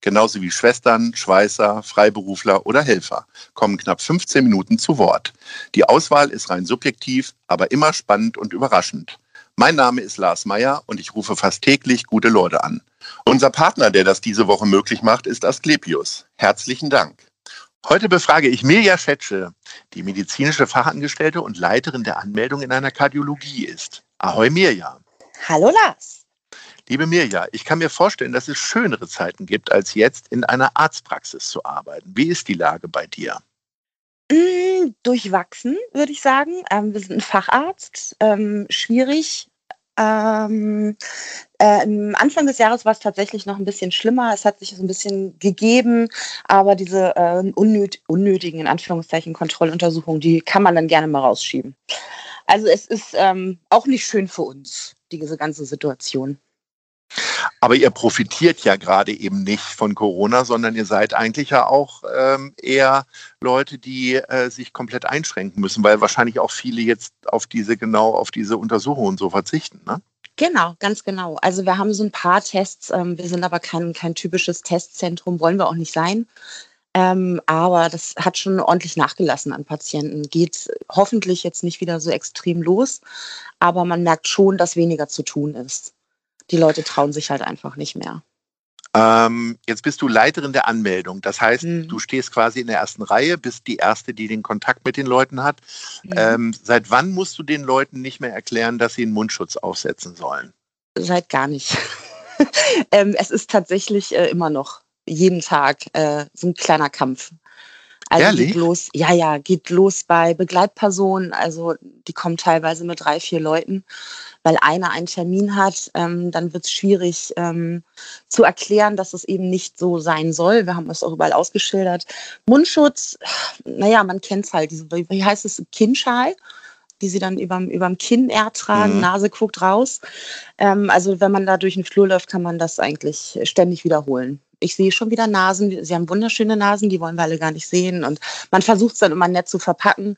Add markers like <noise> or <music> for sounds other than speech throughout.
genauso wie Schwestern, Schweißer, Freiberufler oder Helfer, kommen knapp 15 Minuten zu Wort. Die Auswahl ist rein subjektiv, aber immer spannend und überraschend. Mein Name ist Lars Meyer und ich rufe fast täglich gute Leute an. Unser Partner, der das diese Woche möglich macht, ist Asklepios. Herzlichen Dank. Heute befrage ich Mirja Schetsche, die medizinische Fachangestellte und Leiterin der Anmeldung in einer Kardiologie ist. Ahoi Mirja. Hallo Lars. Liebe Mirja, ich kann mir vorstellen, dass es schönere Zeiten gibt, als jetzt in einer Arztpraxis zu arbeiten. Wie ist die Lage bei dir? Mm, durchwachsen, würde ich sagen. Ähm, wir sind ein Facharzt. Ähm, schwierig, ähm, äh, Anfang des Jahres war es tatsächlich noch ein bisschen schlimmer. Es hat sich so ein bisschen gegeben, aber diese äh, unnöt unnötigen, in Anführungszeichen, Kontrolluntersuchungen, die kann man dann gerne mal rausschieben. Also es ist ähm, auch nicht schön für uns, diese ganze Situation. Aber ihr profitiert ja gerade eben nicht von Corona, sondern ihr seid eigentlich ja auch ähm, eher Leute, die äh, sich komplett einschränken müssen, weil wahrscheinlich auch viele jetzt auf diese genau auf diese Untersuchungen so verzichten. Ne? Genau, ganz genau. Also wir haben so ein paar Tests. Ähm, wir sind aber kein, kein typisches Testzentrum, wollen wir auch nicht sein. Ähm, aber das hat schon ordentlich nachgelassen an Patienten. Geht hoffentlich jetzt nicht wieder so extrem los, aber man merkt schon, dass weniger zu tun ist die Leute trauen sich halt einfach nicht mehr. Ähm, jetzt bist du Leiterin der Anmeldung. Das heißt, mhm. du stehst quasi in der ersten Reihe, bist die Erste, die den Kontakt mit den Leuten hat. Mhm. Ähm, seit wann musst du den Leuten nicht mehr erklären, dass sie einen Mundschutz aufsetzen sollen? Seit gar nicht. <laughs> ähm, es ist tatsächlich äh, immer noch jeden Tag äh, so ein kleiner Kampf. Also Ehrlich? geht los, ja, ja, geht los bei Begleitpersonen. Also die kommen teilweise mit drei, vier Leuten, weil einer einen Termin hat. Ähm, dann wird es schwierig ähm, zu erklären, dass es eben nicht so sein soll. Wir haben es auch überall ausgeschildert. Mundschutz, naja, man kennt es halt. Diese, wie heißt es? Kinnschal die sie dann überm, überm Kinn ertragen, mhm. Nase guckt raus. Ähm, also wenn man da durch den Flur läuft, kann man das eigentlich ständig wiederholen ich sehe schon wieder Nasen. Sie haben wunderschöne Nasen, die wollen wir alle gar nicht sehen. Und man versucht es dann immer nett zu verpacken.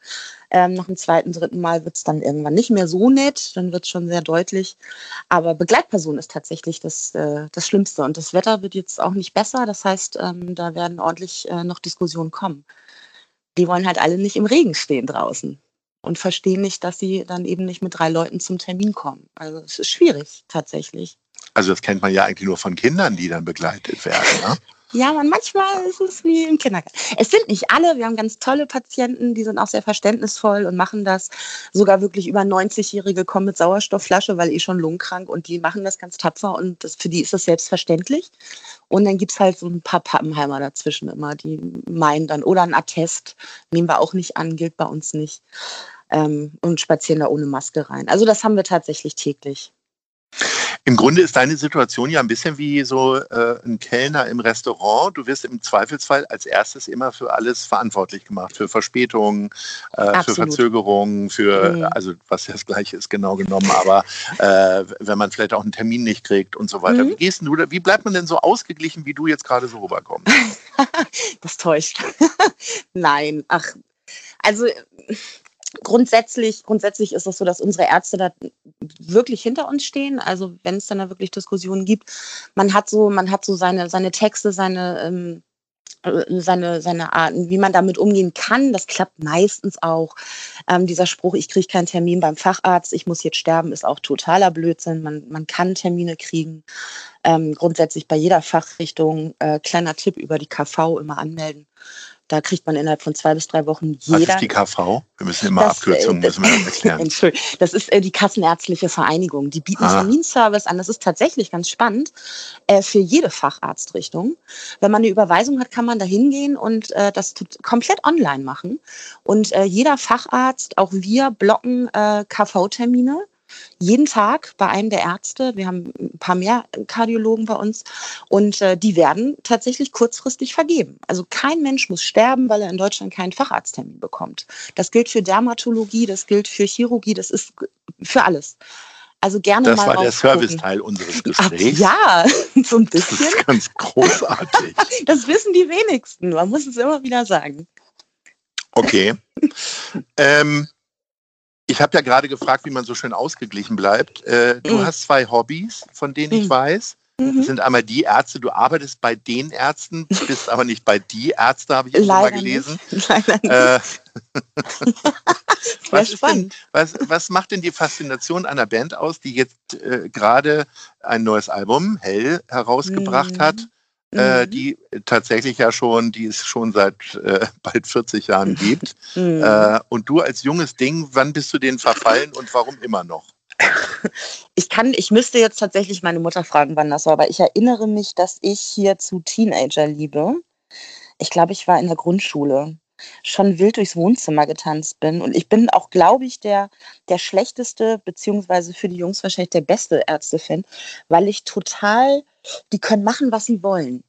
Ähm, nach dem zweiten, dritten Mal wird es dann irgendwann nicht mehr so nett. Dann wird es schon sehr deutlich. Aber Begleitperson ist tatsächlich das, äh, das Schlimmste. Und das Wetter wird jetzt auch nicht besser. Das heißt, ähm, da werden ordentlich äh, noch Diskussionen kommen. Die wollen halt alle nicht im Regen stehen draußen und verstehen nicht, dass sie dann eben nicht mit drei Leuten zum Termin kommen. Also es ist schwierig tatsächlich. Also das kennt man ja eigentlich nur von Kindern, die dann begleitet werden. Ne? Ja, man, manchmal ist es wie im Kindergarten. Es sind nicht alle, wir haben ganz tolle Patienten, die sind auch sehr verständnisvoll und machen das. Sogar wirklich über 90-Jährige kommen mit Sauerstoffflasche, weil eh schon lungenkrank und die machen das ganz tapfer und das, für die ist das selbstverständlich. Und dann gibt es halt so ein paar Pappenheimer dazwischen immer, die meinen dann, oder ein Attest, nehmen wir auch nicht an, gilt bei uns nicht. Ähm, und spazieren da ohne Maske rein. Also das haben wir tatsächlich täglich. Im Grunde ist deine Situation ja ein bisschen wie so äh, ein Kellner im Restaurant. Du wirst im Zweifelsfall als erstes immer für alles verantwortlich gemacht, für Verspätungen, äh, für Verzögerungen, für, mhm. also was das gleiche ist genau genommen, aber äh, wenn man vielleicht auch einen Termin nicht kriegt und so weiter. Mhm. Wie gehst du, wie bleibt man denn so ausgeglichen, wie du jetzt gerade so rüberkommst? <laughs> das täuscht. <laughs> Nein, ach, also grundsätzlich, grundsätzlich ist es so, dass unsere Ärzte da wirklich hinter uns stehen. Also wenn es dann da wirklich Diskussionen gibt, man hat so, man hat so seine, seine Texte, seine, ähm, äh, seine, seine Arten, wie man damit umgehen kann. Das klappt meistens auch. Ähm, dieser Spruch, ich kriege keinen Termin beim Facharzt, ich muss jetzt sterben, ist auch totaler Blödsinn. Man, man kann Termine kriegen. Ähm, grundsätzlich bei jeder Fachrichtung, äh, kleiner Tipp über die KV immer anmelden. Da kriegt man innerhalb von zwei bis drei Wochen jeder. Was ist die KV? Wir müssen immer das, Abkürzungen äh, müssen wir <laughs> erklären. Entschuldigung, das ist äh, die Kassenärztliche Vereinigung. Die bieten ah. Terminservice an. Das ist tatsächlich ganz spannend äh, für jede Facharztrichtung. Wenn man eine Überweisung hat, kann man da hingehen und äh, das komplett online machen. Und äh, jeder Facharzt, auch wir, blocken äh, KV-Termine jeden Tag bei einem der Ärzte. Wir haben ein paar mehr Kardiologen bei uns und äh, die werden tatsächlich kurzfristig vergeben. Also kein Mensch muss sterben, weil er in Deutschland keinen Facharzttermin bekommt. Das gilt für Dermatologie, das gilt für Chirurgie, das ist für alles. Also gerne das mal. Das war der Serviceteil unseres Gesprächs. ja, <laughs> so ein bisschen. Das ist ganz großartig. <laughs> das wissen die wenigsten. Man muss es immer wieder sagen. Okay. <laughs> ähm, ich habe ja gerade gefragt, wie man so schön ausgeglichen bleibt. Äh, du mhm. hast zwei Hobbys, von denen ich mhm. weiß. Das mhm. sind einmal die Ärzte, du arbeitest bei den Ärzten, bist aber nicht bei die Ärzte, habe ich jetzt mal gelesen. Nicht. <laughs> Leider nicht. Äh, <laughs> was, denn, was, was, macht denn die Faszination einer Band aus, die jetzt äh, gerade ein neues Album, Hell, herausgebracht mhm. hat? Äh, mhm. die tatsächlich ja schon, die es schon seit äh, <laughs> bald 40 Jahren gibt. <laughs> Mhm. Äh, und du als junges Ding, wann bist du denen verfallen und warum immer noch? <laughs> Ich kann, ich müsste jetzt tatsächlich meine Mutter fragen, wann das war, aber ich erinnere mich, dass ich hier zu Teenagerliebe, ich glaube, ich war in der Grundschule, schon wild durchs Wohnzimmer getanzt bin. Und ich bin auch, glaube ich, der, der schlechteste, beziehungsweise für die Jungs wahrscheinlich der beste Ärzte-Fan, weil ich total, die können machen, was sie wollen.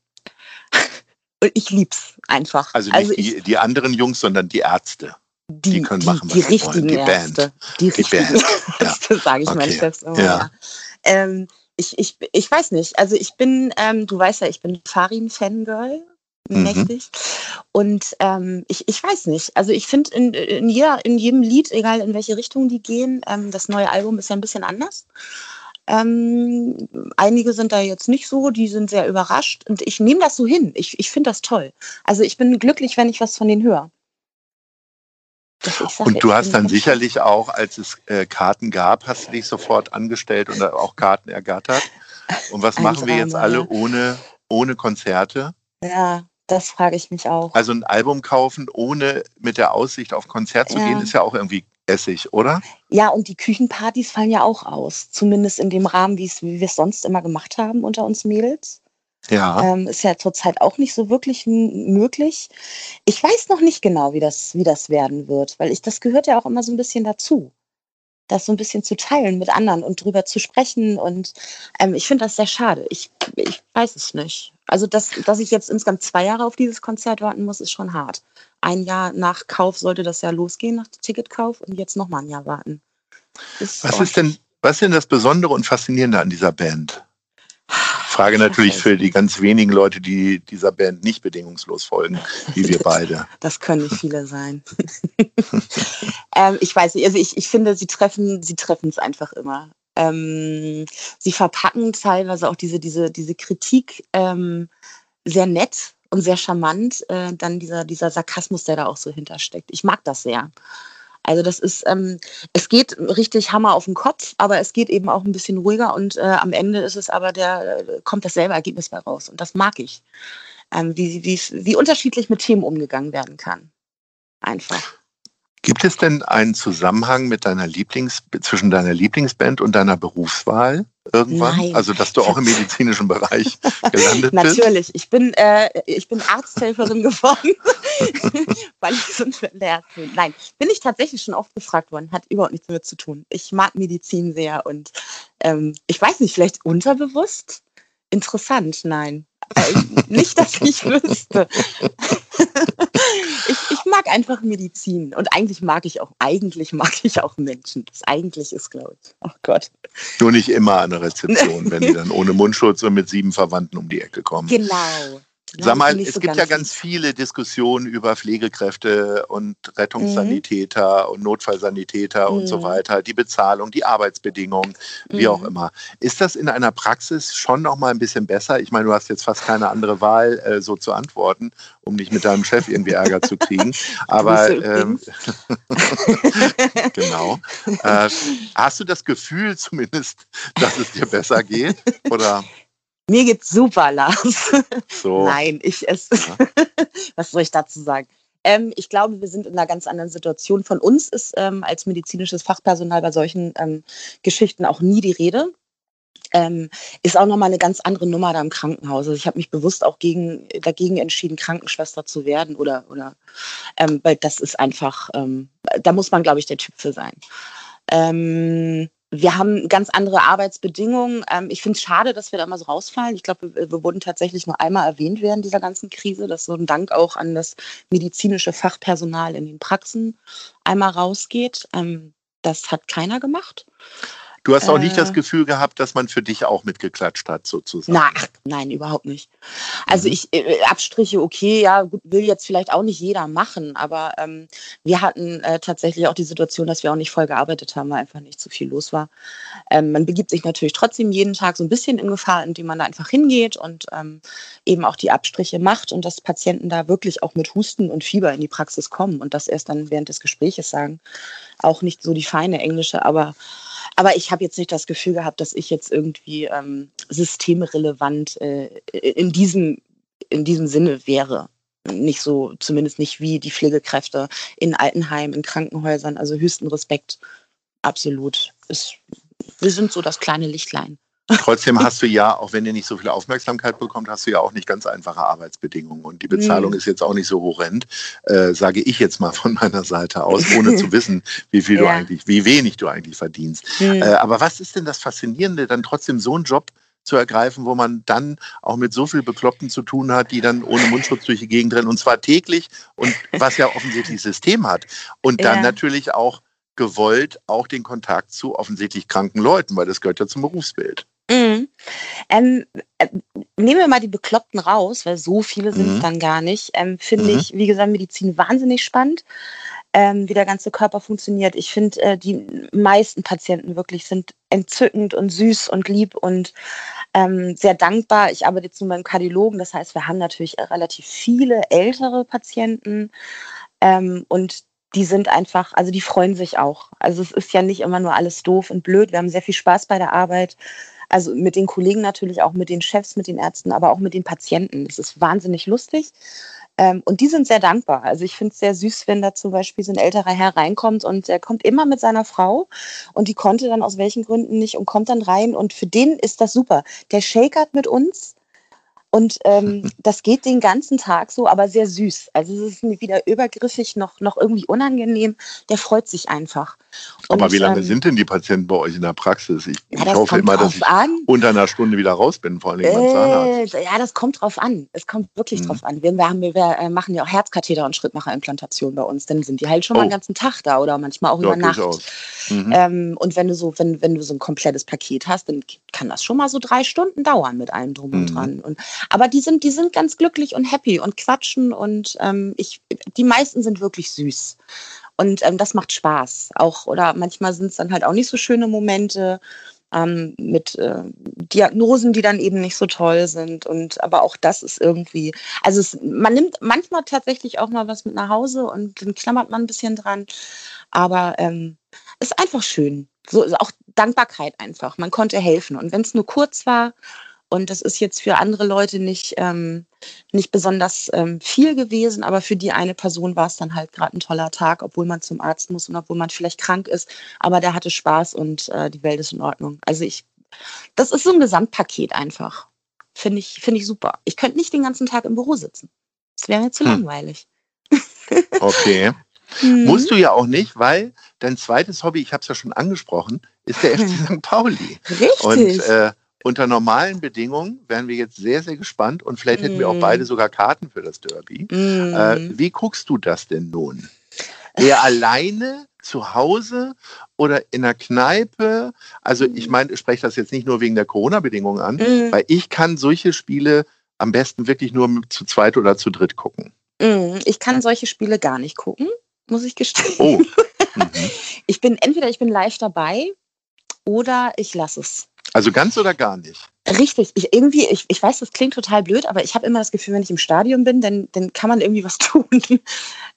<laughs> Und ich lieb's einfach. Also nicht also ich, die, die anderen Jungs, sondern die Ärzte. Die, die können machen, die, die richtigen die Ärzte. Band. Die, die richtigen Band. <laughs> Ärzte, ja. sage ich okay. meinen Chefs immer. Ja. ja. Ähm, ich, ich, ich weiß nicht. Also ich bin, ähm, du weißt ja, ich bin Farin-Fangirl. Mhm. Mächtig. Und ähm, ich, ich weiß nicht. Also ich finde in, in, in jedem Lied, egal in welche Richtung die gehen, ähm, das neue Album ist ja ein bisschen anders. Ähm, einige sind da jetzt nicht so, die sind sehr überrascht und ich nehme das so hin. Ich, ich finde das toll. Also ich bin glücklich, wenn ich was von denen höre. Und du hast dann sicherlich auch, als es äh, Karten gab, hast du dich sofort angestellt und auch Karten ergattert. Und was <laughs> machen wir jetzt alle ohne, ohne Konzerte? Ja, das frage ich mich auch. Also ein Album kaufen, ohne mit der Aussicht auf Konzert zu ja. gehen, ist ja auch irgendwie Essig, oder? Ja, und die Küchenpartys fallen ja auch aus. Zumindest in dem Rahmen, wie wir es sonst immer gemacht haben unter uns Mädels. Ja. Ähm, ist ja zurzeit auch nicht so wirklich möglich. Ich weiß noch nicht genau, wie das, wie das werden wird, weil ich, das gehört ja auch immer so ein bisschen dazu. Das so ein bisschen zu teilen mit anderen und drüber zu sprechen. Und ähm, ich finde das sehr schade. Ich, ich weiß es nicht. Also, dass, dass ich jetzt insgesamt zwei Jahre auf dieses Konzert warten muss, ist schon hart. Ein Jahr nach Kauf sollte das ja losgehen, nach Ticketkauf, und jetzt nochmal ein Jahr warten. Ist was ist denn, was ist denn das Besondere und Faszinierende an dieser Band? Frage natürlich für die ganz wenigen Leute, die dieser Band nicht bedingungslos folgen, wie <laughs> wir beide. Das können nicht viele sein. <laughs> ähm, ich weiß nicht, also ich, ich finde, sie treffen, sie treffen es einfach immer. Ähm, sie verpacken teilweise auch diese, diese, diese Kritik ähm, sehr nett und sehr charmant. Äh, dann dieser, dieser Sarkasmus, der da auch so hintersteckt. Ich mag das sehr. Also das ist, ähm, es geht richtig Hammer auf den Kopf, aber es geht eben auch ein bisschen ruhiger und äh, am Ende ist es aber der, kommt dasselbe Ergebnis bei raus. Und das mag ich. Ähm, wie, wie, wie unterschiedlich mit Themen umgegangen werden kann. Einfach. Gibt es denn einen Zusammenhang mit deiner Lieblings zwischen deiner Lieblingsband und deiner Berufswahl irgendwann? Nein. Also dass du auch im <laughs> medizinischen Bereich gelandet bist? Natürlich. Ich bin äh, ich bin Arzthelferin <laughs> geworden, weil ich so verlehrt bin. Nein, bin ich tatsächlich schon oft gefragt worden. Hat überhaupt nichts damit zu tun. Ich mag Medizin sehr und ähm, ich weiß nicht, vielleicht unterbewusst. Interessant, nein. Nicht, dass ich wüsste. Mag einfach Medizin und eigentlich mag ich auch, eigentlich mag ich auch Menschen. Das eigentlich ist, glaube ich. Oh Gott. Nur nicht immer an der Rezeption, <laughs> wenn die dann ohne Mundschutz und mit sieben Verwandten um die Ecke kommen. Genau. Sag mal, es so gibt ja ganz viele Diskussionen über Pflegekräfte und Rettungssanitäter mhm. und Notfallsanitäter mhm. und so mhm. weiter, die Bezahlung, die Arbeitsbedingungen, wie mhm. auch immer. Ist das in einer Praxis schon noch mal ein bisschen besser? Ich meine, du hast jetzt fast keine andere Wahl, äh, so zu antworten, um nicht mit deinem Chef irgendwie Ärger zu kriegen. <laughs> Aber ähm, <laughs> genau. Äh, hast du das Gefühl zumindest, dass es dir besser geht? Oder? Mir geht's super, Lars. So. <laughs> Nein, ich es. Ja. <laughs> was soll ich dazu sagen? Ähm, ich glaube, wir sind in einer ganz anderen Situation. Von uns ist ähm, als medizinisches Fachpersonal bei solchen ähm, Geschichten auch nie die Rede. Ähm, ist auch nochmal eine ganz andere Nummer da im Krankenhaus. Also ich habe mich bewusst auch gegen, dagegen entschieden, Krankenschwester zu werden oder, oder ähm, weil das ist einfach, ähm, da muss man, glaube ich, der Typ für sein. Wir haben ganz andere Arbeitsbedingungen. Ähm, ich finde es schade, dass wir da immer so rausfallen. Ich glaube, wir, wurden tatsächlich nur einmal erwähnt während dieser ganzen Krise. Das so ein Dank auch an das medizinische Fachpersonal in den Praxen einmal rausgeht. Ähm, das hat keiner gemacht. Du hast auch nicht das äh. Gefühl gehabt, dass man für dich auch mitgeklatscht hat, sozusagen. Na, nein, überhaupt nicht. Also mhm. ich, äh, Abstriche, okay, ja, will jetzt vielleicht auch nicht jeder machen, aber ähm, wir hatten äh, tatsächlich auch die Situation, dass wir auch nicht voll gearbeitet haben, weil einfach nicht zu viel los war. Ähm, man begibt sich natürlich trotzdem jeden Tag so ein bisschen in Gefahr, indem man da einfach hingeht und ähm, eben auch die Abstriche macht und dass Patienten da wirklich auch mit Husten und Fieber in die Praxis kommen und das erst dann während des Gespräches sagen. Auch nicht so die feine englische, aber aber ich habe jetzt nicht das Gefühl gehabt, dass ich jetzt irgendwie ähm, systemrelevant äh, in, diesem, in diesem Sinne wäre. Nicht so, zumindest nicht wie die Pflegekräfte in Altenheimen, in Krankenhäusern. Also höchsten Respekt, absolut. Es, wir sind so das kleine Lichtlein. Trotzdem hast du ja, auch wenn ihr nicht so viel Aufmerksamkeit bekommt, hast du ja auch nicht ganz einfache Arbeitsbedingungen. Und die Bezahlung mhm. ist jetzt auch nicht so horrend, äh, sage ich jetzt mal von meiner Seite aus, ohne <laughs> zu wissen, wie viel ja. du eigentlich, wie wenig du eigentlich verdienst. Mhm. Äh, aber was ist denn das Faszinierende, dann trotzdem so einen Job zu ergreifen, wo man dann auch mit so viel Bekloppten zu tun hat, die dann ohne Mundschutz durch die Gegend rennen und zwar täglich und was ja offensichtlich <laughs> System hat. Und dann ja. natürlich auch gewollt auch den Kontakt zu offensichtlich kranken Leuten, weil das gehört ja zum Berufsbild. Mhm. Ähm, äh, nehmen wir mal die Bekloppten raus, weil so viele sind es mhm. dann gar nicht. Ähm, finde mhm. ich, wie gesagt, Medizin wahnsinnig spannend, ähm, wie der ganze Körper funktioniert. Ich finde, äh, die meisten Patienten wirklich sind entzückend und süß und lieb und ähm, sehr dankbar. Ich arbeite jetzt nur beim Kardiologen, das heißt, wir haben natürlich relativ viele ältere Patienten ähm, und die sind einfach, also die freuen sich auch. Also es ist ja nicht immer nur alles doof und blöd. Wir haben sehr viel Spaß bei der Arbeit. Also mit den Kollegen natürlich, auch mit den Chefs, mit den Ärzten, aber auch mit den Patienten. Das ist wahnsinnig lustig. Ähm, und die sind sehr dankbar. Also ich finde es sehr süß, wenn da zum Beispiel so ein älterer Herr reinkommt und der kommt immer mit seiner Frau und die konnte dann aus welchen Gründen nicht und kommt dann rein und für den ist das super. Der shakert mit uns und ähm, <laughs> das geht den ganzen Tag so, aber sehr süß. Also es ist weder übergriffig noch, noch irgendwie unangenehm. Der freut sich einfach. Und, aber wie lange ähm, sind denn die Patienten bei euch in der Praxis? Ich, ja, ich hoffe immer, dass ich an. unter einer Stunde wieder raus bin, vor allem beim Zahnarzt. Äh, ja, das kommt drauf an. Es kommt wirklich mhm. drauf an. Wir, wir, haben, wir, wir, äh, machen ja auch Herzkatheter- und Schrittmacherimplantationen bei uns. Dann sind die halt schon oh. mal den ganzen Tag da oder manchmal auch ja, über Nacht. Mhm. Ähm, und wenn du so, wenn, wenn du so ein komplettes Paket hast, dann kann das schon mal so drei Stunden dauern mit allem drum und mhm. dran. Und aber die sind, die sind ganz glücklich und happy und quatschen und ähm, ich, die meisten sind wirklich süß. Und ähm, das macht Spaß. Auch, oder manchmal sind es dann halt auch nicht so schöne Momente ähm, mit äh, Diagnosen, die dann eben nicht so toll sind. Und aber auch das ist irgendwie, also es, man nimmt manchmal tatsächlich auch mal was mit nach Hause und dann klammert man ein bisschen dran. Aber ähm, ist einfach schön. So auch Dankbarkeit einfach. Man konnte helfen. Und wenn es nur kurz war, und das ist jetzt für andere Leute nicht, ähm, nicht besonders ähm, viel gewesen, aber für die eine Person war es dann halt gerade ein toller Tag, obwohl man zum Arzt muss und obwohl man vielleicht krank ist. Aber der hatte Spaß und äh, die Welt ist in Ordnung. Also ich, das ist so ein Gesamtpaket einfach. Finde ich, finde ich super. Ich könnte nicht den ganzen Tag im Büro sitzen. Das wäre mir zu hm. langweilig. <laughs> Okay. Mhm. Musst du ja auch nicht, weil dein zweites Hobby, ich habe es ja schon angesprochen, ist der <laughs> FC St. Pauli. Richtig. Und äh, unter normalen Bedingungen wären wir jetzt sehr, sehr gespannt und vielleicht hätten wir auch mm. beide sogar Karten für das Derby. Mm. Äh, wie guckst du das denn nun? Eher <laughs> alleine zu Hause oder in der Kneipe? Also ich mm. meine, ich spreche das jetzt nicht nur wegen der Corona-Bedingungen an, mm. weil ich kann solche Spiele am besten wirklich nur zu zweit oder zu dritt gucken. Mm. Ich kann solche Spiele gar nicht gucken, muss ich gestehen. Oh. <laughs> Mhm. Ich bin entweder ich bin live dabei oder ich lasse es. Also ganz oder gar nicht? Richtig. Ich irgendwie, ich, ich weiß, das klingt total blöd, aber ich habe immer das Gefühl, wenn ich im Stadion bin, dann, dann kann man irgendwie was <laughs> tun.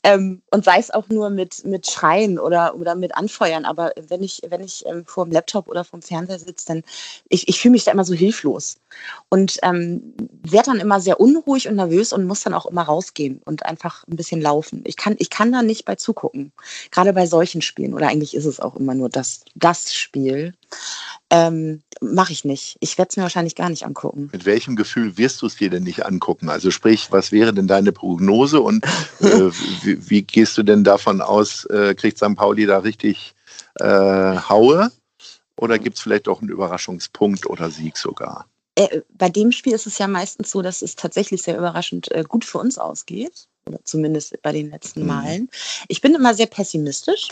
ähm, und sei es auch nur mit, mit Schreien oder, oder mit Anfeuern. Aber wenn ich, wenn ich ähm, vor dem Laptop oder vor dem Fernseher sitze, dann ich, ich fühle mich da immer so hilflos. Und ähm, werde dann immer sehr unruhig und nervös und muss dann auch immer rausgehen und einfach ein bisschen laufen. Ich kann, ich kann da nicht bei zugucken. Gerade bei solchen Spielen. Oder eigentlich ist es auch immer nur das, das Spiel. Ähm, Mache ich nicht. Ich werde es mir wahrscheinlich gar nicht angucken. Mit welchem Gefühl wirst du es dir denn nicht angucken? Also sprich, was wäre denn deine Prognose und äh, <laughs> wie, wie, gehst du denn davon aus, äh, kriegt St. Pauli da richtig äh, Haue? Oder gibt es vielleicht auch einen Überraschungspunkt oder Sieg sogar? Äh, bei dem Spiel ist es ja meistens so, dass es tatsächlich sehr überraschend äh, gut für uns ausgeht. Oder zumindest bei den letzten mhm. Malen. Ich bin immer sehr pessimistisch.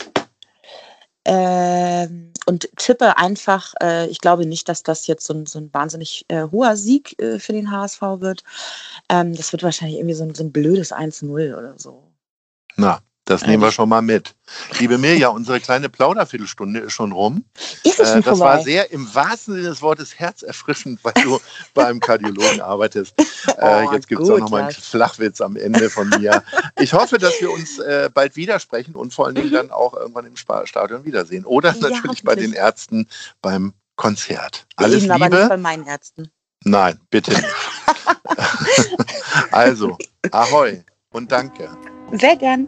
Äh, und tippe einfach, äh, ich glaube nicht, dass das jetzt so ein, so ein wahnsinnig äh, hoher Sieg äh, für den HSV wird. Ähm, das wird wahrscheinlich irgendwie so ein, so ein blödes 1-0 oder so. Na, das nehmen wir schon mal mit. Liebe Mirja, unsere kleine Plauderviertelstunde ist schon rum. Ist es schon äh, das vorbei? war sehr im wahrsten Sinne des Wortes herzerfrischend, weil du <laughs> bei einem Kardiologen arbeitest. Äh, oh, jetzt gibt es auch noch mal einen Flachwitz am Ende von mir. Ich hoffe, dass wir uns äh, bald widersprechen und vor allen Dingen mhm. dann auch irgendwann im Stadion wiedersehen. Oder ja, natürlich bei den Ärzten beim Konzert. Alles Eben, Liebe. Aber nicht bei meinen Ärzten. Nein, bitte nicht. <laughs> <laughs> also, ahoi und danke. Sehr gern.